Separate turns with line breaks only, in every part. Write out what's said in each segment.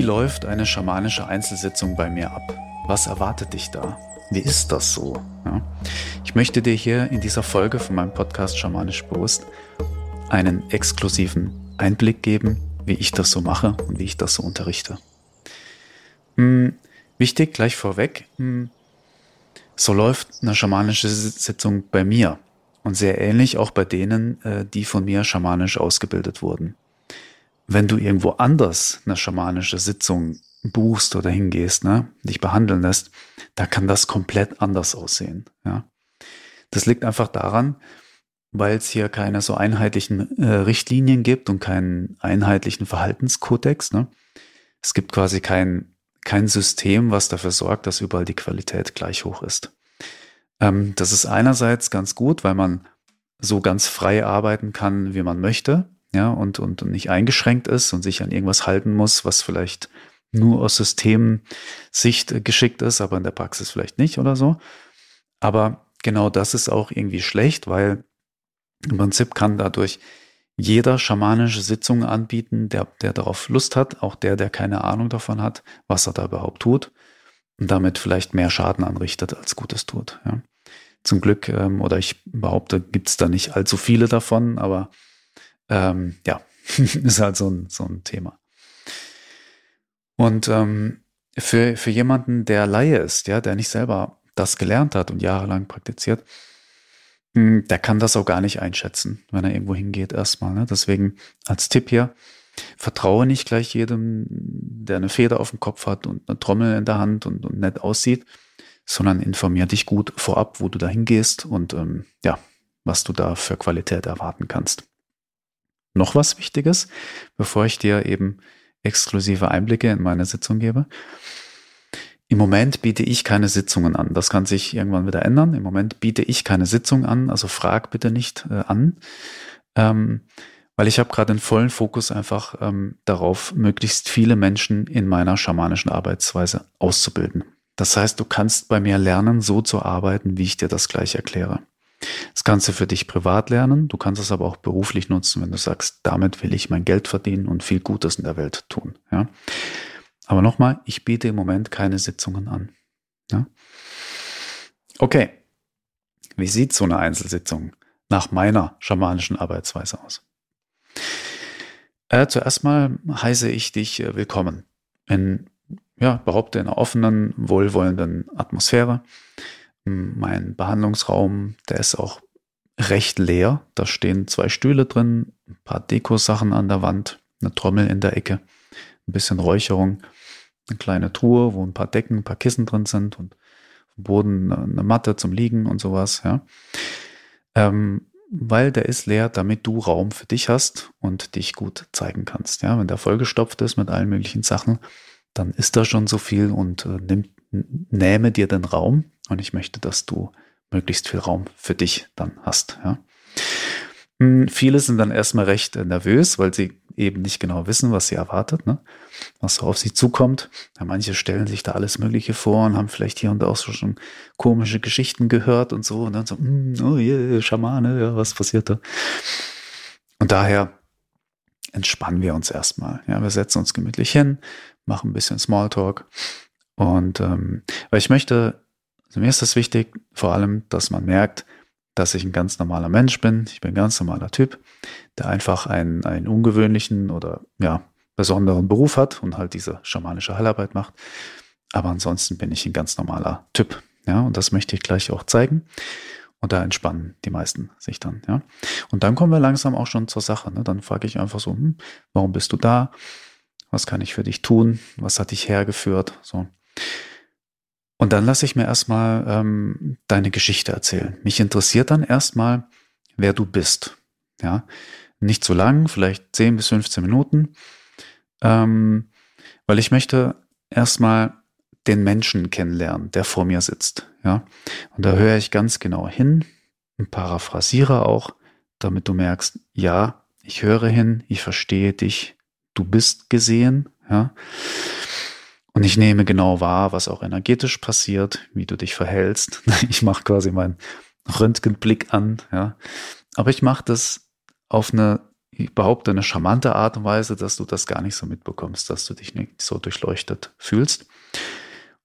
Wie läuft eine schamanische Einzelsitzung bei mir ab? Was erwartet dich da? Wie ist das so? Ja. Ich möchte dir hier in dieser Folge von meinem Podcast Schamanisch Bewusst einen exklusiven Einblick geben, wie ich das so mache und wie ich das so unterrichte. Hm, wichtig gleich vorweg, hm, so läuft eine schamanische Sitzung bei mir und sehr ähnlich auch bei denen, äh, die von mir schamanisch ausgebildet wurden. Wenn du irgendwo anders eine schamanische Sitzung buchst oder hingehst, ne, dich behandeln lässt, da kann das komplett anders aussehen. Ja. Das liegt einfach daran, weil es hier keine so einheitlichen äh, Richtlinien gibt und keinen einheitlichen Verhaltenskodex. Ne. Es gibt quasi kein, kein System, was dafür sorgt, dass überall die Qualität gleich hoch ist. Ähm, das ist einerseits ganz gut, weil man so ganz frei arbeiten kann, wie man möchte, ja, und, und, und nicht eingeschränkt ist und sich an irgendwas halten muss, was vielleicht nur aus Systemsicht geschickt ist, aber in der Praxis vielleicht nicht oder so. Aber genau das ist auch irgendwie schlecht, weil im Prinzip kann dadurch jeder schamanische Sitzungen anbieten, der, der darauf Lust hat, auch der, der keine Ahnung davon hat, was er da überhaupt tut und damit vielleicht mehr Schaden anrichtet, als Gutes tut. Ja. Zum Glück, ähm, oder ich behaupte, gibt es da nicht allzu viele davon, aber ähm, ja, ist halt so ein, so ein Thema. Und ähm, für, für jemanden, der Laie ist, ja, der nicht selber das gelernt hat und jahrelang praktiziert, hm, der kann das auch gar nicht einschätzen, wenn er irgendwo hingeht erstmal. Ne? Deswegen als Tipp hier, vertraue nicht gleich jedem, der eine Feder auf dem Kopf hat und eine Trommel in der Hand und, und nett aussieht, sondern informier dich gut vorab, wo du da hingehst und ähm, ja, was du da für Qualität erwarten kannst. Noch was Wichtiges, bevor ich dir eben exklusive Einblicke in meine Sitzung gebe. Im Moment biete ich keine Sitzungen an. Das kann sich irgendwann wieder ändern. Im Moment biete ich keine Sitzung an, also frag bitte nicht äh, an, ähm, weil ich habe gerade den vollen Fokus einfach ähm, darauf, möglichst viele Menschen in meiner schamanischen Arbeitsweise auszubilden. Das heißt, du kannst bei mir lernen, so zu arbeiten, wie ich dir das gleich erkläre. Das kannst du für dich privat lernen, du kannst es aber auch beruflich nutzen, wenn du sagst, damit will ich mein Geld verdienen und viel Gutes in der Welt tun. Ja? Aber nochmal, ich biete im Moment keine Sitzungen an. Ja? Okay, wie sieht so eine Einzelsitzung nach meiner schamanischen Arbeitsweise aus? Äh, zuerst mal heiße ich dich äh, willkommen in, ja, behaupte in einer offenen, wohlwollenden Atmosphäre mein Behandlungsraum, der ist auch recht leer. Da stehen zwei Stühle drin, ein paar Dekosachen an der Wand, eine Trommel in der Ecke, ein bisschen Räucherung, eine kleine Truhe, wo ein paar Decken, ein paar Kissen drin sind und am Boden eine Matte zum Liegen und sowas, ja. Ähm, weil der ist leer, damit du Raum für dich hast und dich gut zeigen kannst. Ja, wenn der vollgestopft ist mit allen möglichen Sachen, dann ist da schon so viel und äh, nimmt, nähme dir den Raum, und ich möchte, dass du möglichst viel Raum für dich dann hast. Ja. Hm, viele sind dann erstmal recht nervös, weil sie eben nicht genau wissen, was sie erwartet, ne? was so auf sie zukommt. Ja, manche stellen sich da alles Mögliche vor und haben vielleicht hier und da auch so schon komische Geschichten gehört und so. Und dann so, mm, oh yeah, Schamane, ja, was passiert da? Und daher entspannen wir uns erstmal. Ja, wir setzen uns gemütlich hin, machen ein bisschen Smalltalk. Und ähm, weil ich möchte also mir ist es wichtig, vor allem, dass man merkt, dass ich ein ganz normaler Mensch bin. Ich bin ein ganz normaler Typ, der einfach einen, einen ungewöhnlichen oder ja, besonderen Beruf hat und halt diese schamanische Heilarbeit macht. Aber ansonsten bin ich ein ganz normaler Typ. Ja, und das möchte ich gleich auch zeigen. Und da entspannen die meisten sich dann, ja. Und dann kommen wir langsam auch schon zur Sache. Ne? Dann frage ich einfach so, hm, warum bist du da? Was kann ich für dich tun? Was hat dich hergeführt? So. Und dann lasse ich mir erstmal ähm, deine Geschichte erzählen. Mich interessiert dann erstmal, wer du bist. Ja, nicht zu lang, vielleicht 10 bis 15 Minuten, ähm, weil ich möchte erstmal den Menschen kennenlernen, der vor mir sitzt. Ja, und da höre ich ganz genau hin und paraphrasiere auch, damit du merkst, ja, ich höre hin, ich verstehe dich, du bist gesehen. Ja. Und ich nehme genau wahr, was auch energetisch passiert, wie du dich verhältst. Ich mache quasi meinen Röntgenblick an, ja. Aber ich mache das auf eine ich behaupte, eine charmante Art und Weise, dass du das gar nicht so mitbekommst, dass du dich nicht so durchleuchtet fühlst.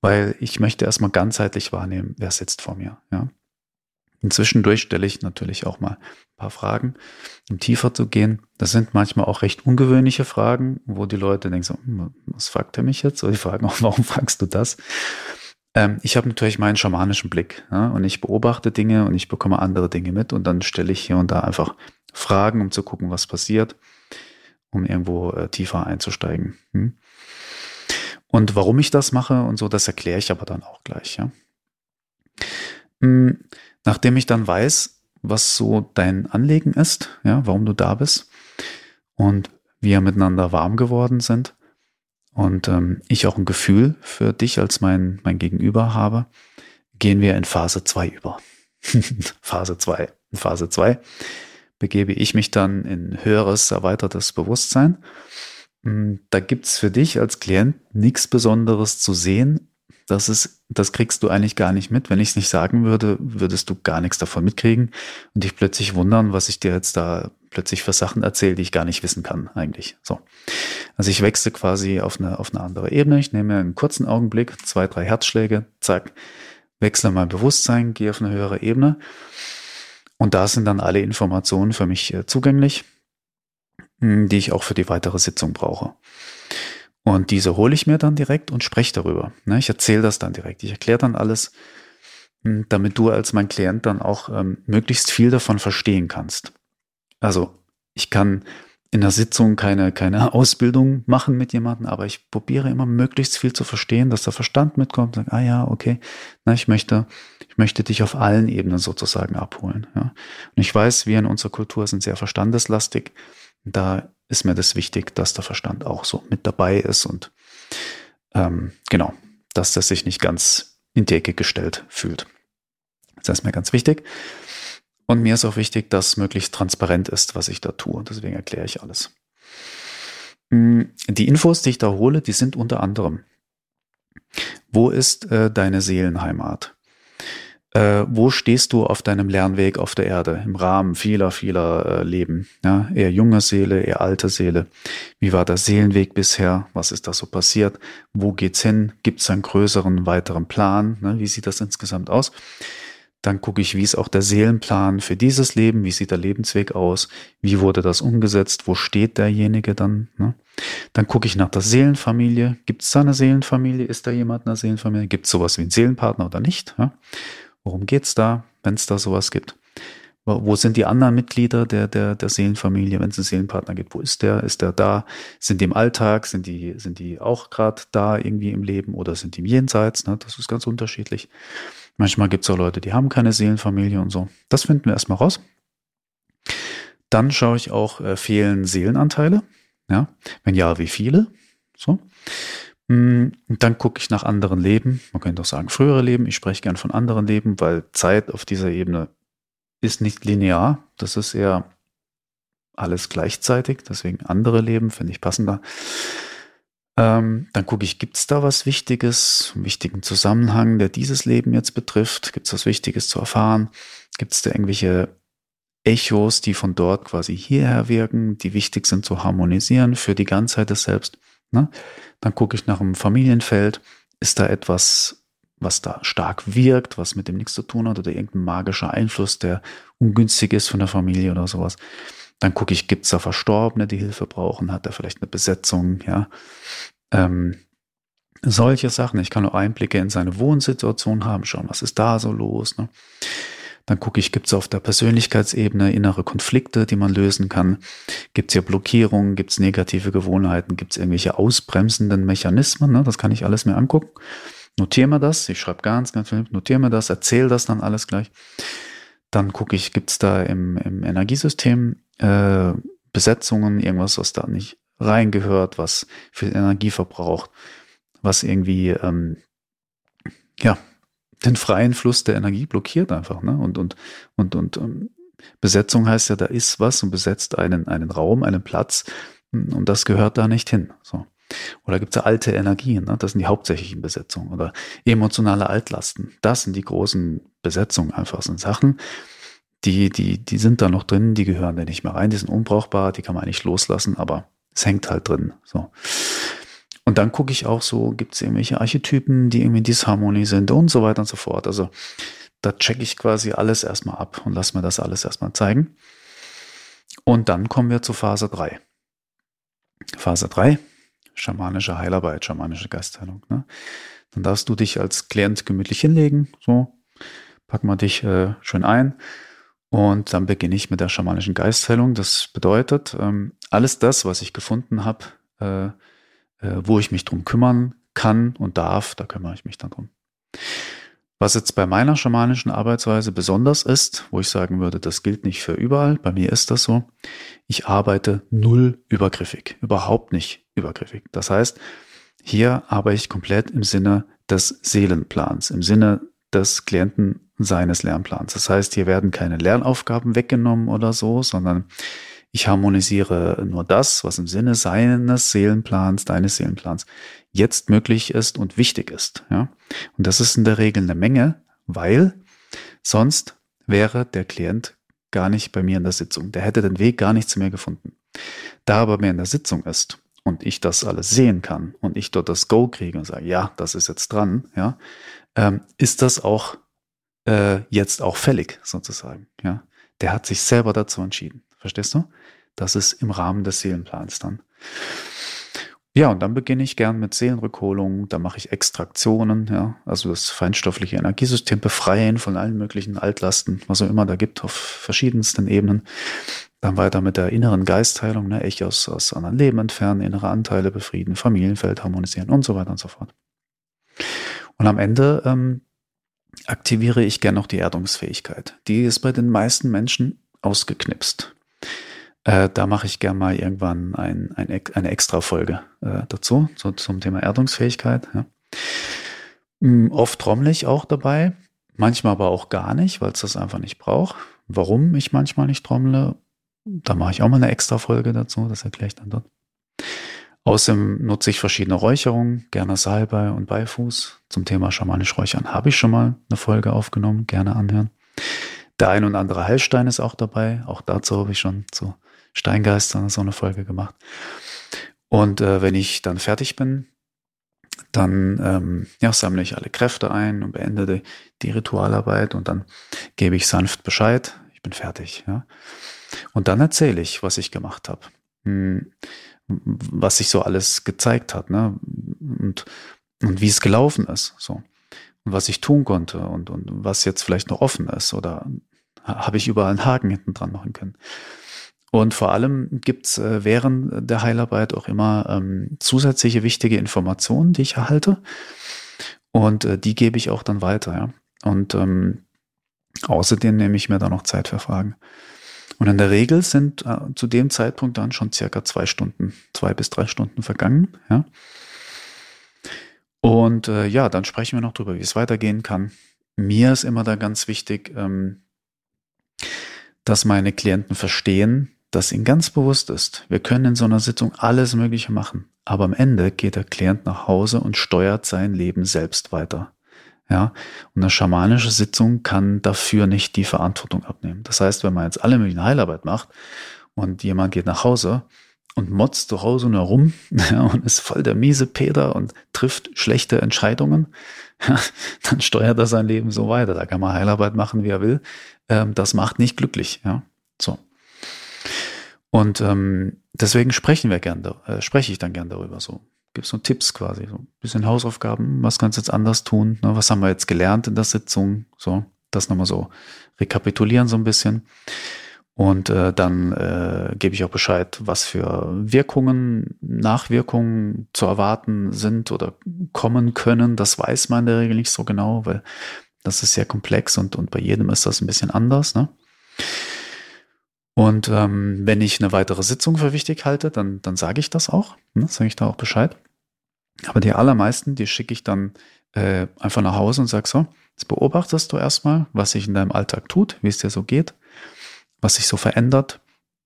Weil ich möchte erstmal ganzheitlich wahrnehmen, wer sitzt vor mir. Ja? Inzwischendurch stelle ich natürlich auch mal ein paar Fragen, um tiefer zu gehen. Das sind manchmal auch recht ungewöhnliche Fragen, wo die Leute denken so, hm, was fragt er mich jetzt? Oder die fragen auch, warum fragst du das? Ähm, ich habe natürlich meinen schamanischen Blick ja, und ich beobachte Dinge und ich bekomme andere Dinge mit und dann stelle ich hier und da einfach Fragen, um zu gucken, was passiert, um irgendwo äh, tiefer einzusteigen. Hm? Und warum ich das mache und so, das erkläre ich aber dann auch gleich. Ja. Hm, Nachdem ich dann weiß, was so dein Anliegen ist, ja, warum du da bist und wir miteinander warm geworden sind und ähm, ich auch ein Gefühl für dich als mein, mein Gegenüber habe, gehen wir in Phase 2 über. Phase 2. In Phase 2 begebe ich mich dann in höheres, erweitertes Bewusstsein. Hm, da gibt's für dich als Klient nichts Besonderes zu sehen, das ist, das kriegst du eigentlich gar nicht mit. Wenn ich es nicht sagen würde, würdest du gar nichts davon mitkriegen und dich plötzlich wundern, was ich dir jetzt da plötzlich für Sachen erzähle, die ich gar nicht wissen kann, eigentlich. So. Also ich wechsle quasi auf eine, auf eine andere Ebene. Ich nehme einen kurzen Augenblick, zwei, drei Herzschläge, zack, wechsle mein Bewusstsein, gehe auf eine höhere Ebene. Und da sind dann alle Informationen für mich äh, zugänglich, hm, die ich auch für die weitere Sitzung brauche. Und diese hole ich mir dann direkt und spreche darüber. Ne, ich erzähle das dann direkt. Ich erkläre dann alles, hm, damit du als mein Klient dann auch ähm, möglichst viel davon verstehen kannst. Also ich kann in der Sitzung keine, keine Ausbildung machen mit jemandem, aber ich probiere immer möglichst viel zu verstehen, dass der Verstand mitkommt, sagt, ah ja, okay, na, ich möchte, ich möchte dich auf allen Ebenen sozusagen abholen. Ja. Und ich weiß, wir in unserer Kultur sind sehr verstandeslastig. Da ist mir das wichtig, dass der Verstand auch so mit dabei ist und ähm, genau, dass das sich nicht ganz in die Ecke gestellt fühlt. Das ist mir ganz wichtig. Und mir ist auch wichtig, dass möglichst transparent ist, was ich da tue. Deswegen erkläre ich alles. Hm, die Infos, die ich da hole, die sind unter anderem, wo ist äh, deine Seelenheimat? Äh, wo stehst du auf deinem Lernweg auf der Erde im Rahmen vieler, vieler äh, Leben? Ja, eher junge Seele, eher alte Seele. Wie war der Seelenweg bisher? Was ist da so passiert? Wo geht's hin? Gibt es einen größeren, weiteren Plan? Ne? Wie sieht das insgesamt aus? Dann gucke ich, wie ist auch der Seelenplan für dieses Leben? Wie sieht der Lebensweg aus? Wie wurde das umgesetzt? Wo steht derjenige dann? Ne? Dann gucke ich nach der Seelenfamilie. Gibt es da eine Seelenfamilie? Ist da jemand in der Seelenfamilie? Gibt es sowas wie einen Seelenpartner oder nicht? Ja? Worum geht's da, wenn es da sowas gibt? Wo sind die anderen Mitglieder der, der, der Seelenfamilie, wenn es einen Seelenpartner gibt? Wo ist der? Ist der da? Sind die im Alltag? Sind die, sind die auch gerade da irgendwie im Leben oder sind die im Jenseits? Ne? Das ist ganz unterschiedlich. Manchmal gibt es auch Leute, die haben keine Seelenfamilie und so. Das finden wir erstmal raus. Dann schaue ich auch, äh, fehlen Seelenanteile? Ja. Wenn ja, wie viele? So. Und dann gucke ich nach anderen Leben. Man könnte auch sagen, frühere Leben. Ich spreche gern von anderen Leben, weil Zeit auf dieser Ebene ist nicht linear. Das ist eher alles gleichzeitig. Deswegen andere Leben finde ich passender. Ähm, dann gucke ich, gibt es da was Wichtiges, einen wichtigen Zusammenhang, der dieses Leben jetzt betrifft? Gibt es was Wichtiges zu erfahren? Gibt es da irgendwelche Echos, die von dort quasi hierher wirken, die wichtig sind zu harmonisieren für die Ganzheit des Selbst? Ne? Dann gucke ich nach einem Familienfeld. Ist da etwas, was da stark wirkt, was mit dem nichts zu tun hat oder irgendein magischer Einfluss, der ungünstig ist von der Familie oder sowas? Dann gucke ich, gibt es da Verstorbene, die Hilfe brauchen? Hat er vielleicht eine Besetzung? Ja. Ähm, solche Sachen. Ich kann nur Einblicke in seine Wohnsituation haben, schauen, was ist da so los. Ne? Dann gucke ich, gibt es auf der Persönlichkeitsebene innere Konflikte, die man lösen kann? Gibt es hier Blockierungen? Gibt es negative Gewohnheiten? Gibt es irgendwelche ausbremsenden Mechanismen? Ne? Das kann ich alles mir angucken. Notiere mir das. Ich schreibe ganz, ganz viel. Notiere mir das, erzähle das dann alles gleich. Dann gucke ich, gibt es da im, im Energiesystem äh, Besetzungen, irgendwas, was da nicht reingehört, was viel Energie verbraucht, was irgendwie ähm, ja den freien Fluss der Energie blockiert einfach. Ne? Und, und, und, und ähm, Besetzung heißt ja, da ist was und besetzt einen, einen Raum, einen Platz hm, und das gehört da nicht hin. So. Oder gibt es alte Energien, ne? das sind die hauptsächlichen Besetzungen. Oder emotionale Altlasten, das sind die großen Besetzungen einfach, sind Sachen, die, die, die sind da noch drin, die gehören da nicht mehr rein, die sind unbrauchbar, die kann man eigentlich loslassen, aber es hängt halt drin. So. Und dann gucke ich auch so, gibt es irgendwelche Archetypen, die irgendwie in Disharmonie sind und so weiter und so fort. Also da checke ich quasi alles erstmal ab und lasse mir das alles erstmal zeigen. Und dann kommen wir zu Phase 3. Phase 3, schamanische Heilarbeit, schamanische Geistheilung. Ne? Dann darfst du dich als Klient gemütlich hinlegen, so, pack mal dich äh, schön ein und dann beginne ich mit der schamanischen Geistheilung. Das bedeutet, ähm, alles das, was ich gefunden habe, äh, äh, wo ich mich drum kümmern kann und darf, da kümmere ich mich dann drum. Was jetzt bei meiner schamanischen Arbeitsweise besonders ist, wo ich sagen würde, das gilt nicht für überall, bei mir ist das so, ich arbeite null übergriffig, überhaupt nicht übergriffig. Das heißt, hier arbeite ich komplett im Sinne des Seelenplans, im Sinne des Klienten seines Lernplans. Das heißt, hier werden keine Lernaufgaben weggenommen oder so, sondern ich harmonisiere nur das, was im Sinne seines Seelenplans, deines Seelenplans jetzt möglich ist und wichtig ist. Ja? Und das ist in der Regel eine Menge, weil sonst wäre der Klient gar nicht bei mir in der Sitzung. Der hätte den Weg gar nicht zu mir gefunden. Da aber mehr in der Sitzung ist und ich das alles sehen kann und ich dort das Go kriege und sage, ja, das ist jetzt dran, ja, ähm, ist das auch äh, jetzt auch fällig sozusagen. Ja, der hat sich selber dazu entschieden. Verstehst du? Das ist im Rahmen des Seelenplans dann. Ja, und dann beginne ich gern mit Seelenrückholung, da mache ich Extraktionen, ja, also das feinstoffliche Energiesystem befreien von allen möglichen Altlasten, was auch immer da gibt, auf verschiedensten Ebenen. Dann weiter mit der inneren Geistheilung, ne, ich aus, aus anderen Leben entfernen, innere Anteile befrieden, Familienfeld harmonisieren und so weiter und so fort. Und am Ende ähm, aktiviere ich gern noch die Erdungsfähigkeit. Die ist bei den meisten Menschen ausgeknipst. Äh, da mache ich gern mal irgendwann ein, ein, eine extra Folge äh, dazu, so zum Thema Erdungsfähigkeit. Ja. Mm, oft trommle ich auch dabei, manchmal aber auch gar nicht, weil es das einfach nicht braucht. Warum ich manchmal nicht trommle, da mache ich auch mal eine extra Folge dazu, das erkläre ich dann dort. Außerdem nutze ich verschiedene Räucherungen, gerne Salbei und Beifuß. Zum Thema schamanisch Räuchern habe ich schon mal eine Folge aufgenommen, gerne anhören. Der ein und andere Heilstein ist auch dabei. Auch dazu habe ich schon zu Steingeistern so eine Folge gemacht. Und äh, wenn ich dann fertig bin, dann ähm, ja, sammle ich alle Kräfte ein und beende die, die Ritualarbeit und dann gebe ich sanft Bescheid, ich bin fertig. Ja? Und dann erzähle ich, was ich gemacht habe. Hm, was sich so alles gezeigt hat, ne? Und, und wie es gelaufen ist. So. Und was ich tun konnte und, und was jetzt vielleicht noch offen ist oder habe ich überall einen Haken hinten dran machen können. Und vor allem gibt's äh, während der Heilarbeit auch immer ähm, zusätzliche wichtige Informationen, die ich erhalte. Und äh, die gebe ich auch dann weiter. Ja? Und ähm, außerdem nehme ich mir da noch Zeit für Fragen. Und in der Regel sind äh, zu dem Zeitpunkt dann schon circa zwei Stunden, zwei bis drei Stunden vergangen. Ja? Und äh, ja, dann sprechen wir noch drüber, wie es weitergehen kann. Mir ist immer da ganz wichtig, ähm, dass meine Klienten verstehen, dass ihnen ganz bewusst ist, wir können in so einer Sitzung alles Mögliche machen, aber am Ende geht der Klient nach Hause und steuert sein Leben selbst weiter. Ja, und eine schamanische Sitzung kann dafür nicht die Verantwortung abnehmen. Das heißt, wenn man jetzt alle möglichen Heilarbeit macht und jemand geht nach Hause und motzt zu Hause nur rum ja, und ist voll der miese Peter und trifft schlechte Entscheidungen, ja, dann steuert er sein Leben so weiter. Da kann man Heilarbeit machen, wie er will. Ähm, das macht nicht glücklich. Ja, so. Und ähm, deswegen sprechen wir gern, äh, spreche ich dann gern darüber so gibt so Tipps quasi, so ein bisschen Hausaufgaben, was kannst du jetzt anders tun, ne? was haben wir jetzt gelernt in der Sitzung, so, das nochmal so rekapitulieren so ein bisschen. Und äh, dann äh, gebe ich auch Bescheid, was für Wirkungen, Nachwirkungen zu erwarten sind oder kommen können. Das weiß man in der Regel nicht so genau, weil das ist sehr komplex und, und bei jedem ist das ein bisschen anders. Ne? Und ähm, wenn ich eine weitere Sitzung für wichtig halte, dann, dann sage ich das auch. Ne? Sage ich da auch Bescheid. Aber die allermeisten, die schicke ich dann äh, einfach nach Hause und sage so, jetzt beobachtest du erstmal, was sich in deinem Alltag tut, wie es dir so geht, was sich so verändert.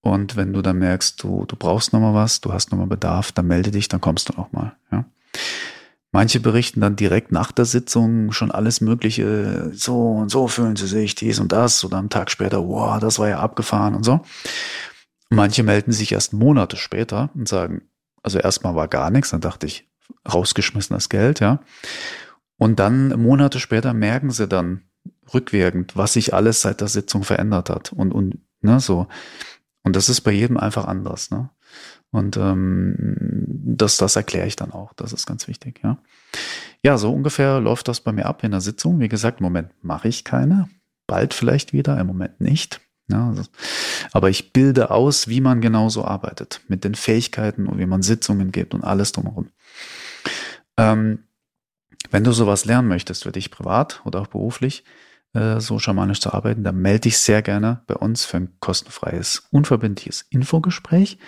Und wenn du dann merkst, du, du brauchst nochmal was, du hast nochmal Bedarf, dann melde dich, dann kommst du nochmal. Ja? Manche berichten dann direkt nach der Sitzung schon alles Mögliche, so und so fühlen sie sich, dies und das, oder am Tag später, wow, das war ja abgefahren und so. Manche melden sich erst Monate später und sagen, also erstmal war gar nichts, dann dachte ich, rausgeschmissenes Geld, ja. Und dann Monate später merken sie dann rückwirkend, was sich alles seit der Sitzung verändert hat und, und ne, so. Und das ist bei jedem einfach anders, ne? Und ähm, das, das erkläre ich dann auch. Das ist ganz wichtig, ja. Ja, so ungefähr läuft das bei mir ab in der Sitzung. Wie gesagt, im Moment mache ich keine. Bald vielleicht wieder, im Moment nicht. Ja, also, aber ich bilde aus, wie man genauso arbeitet, mit den Fähigkeiten und wie man Sitzungen gibt und alles drumherum. Ähm, wenn du sowas lernen möchtest für dich privat oder auch beruflich, äh, so schamanisch zu arbeiten, dann melde dich sehr gerne bei uns für ein kostenfreies, unverbindliches Infogespräch.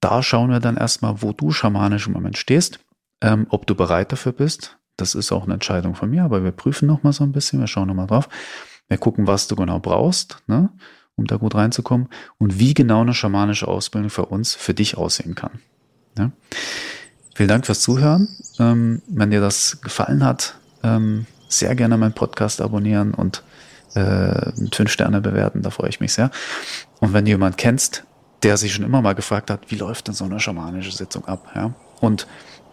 Da schauen wir dann erstmal, wo du schamanisch im Moment stehst, ähm, ob du bereit dafür bist. Das ist auch eine Entscheidung von mir, aber wir prüfen nochmal so ein bisschen, wir schauen nochmal drauf. Wir gucken, was du genau brauchst, ne, um da gut reinzukommen und wie genau eine schamanische Ausbildung für uns, für dich aussehen kann. Ja. Vielen Dank fürs Zuhören. Ähm, wenn dir das gefallen hat, ähm, sehr gerne meinen Podcast abonnieren und äh, fünf Sterne bewerten, da freue ich mich sehr. Und wenn du jemanden kennst, der sich schon immer mal gefragt hat, wie läuft denn so eine schamanische Sitzung ab? Ja? Und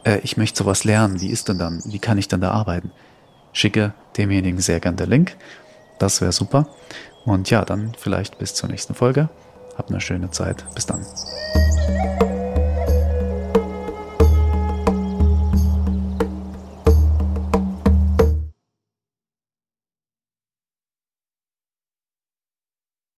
äh, ich möchte sowas lernen, wie ist denn dann, wie kann ich denn da arbeiten? Schicke demjenigen sehr gern den Link. Das wäre super. Und ja, dann vielleicht bis zur nächsten Folge. Habt eine schöne Zeit. Bis dann.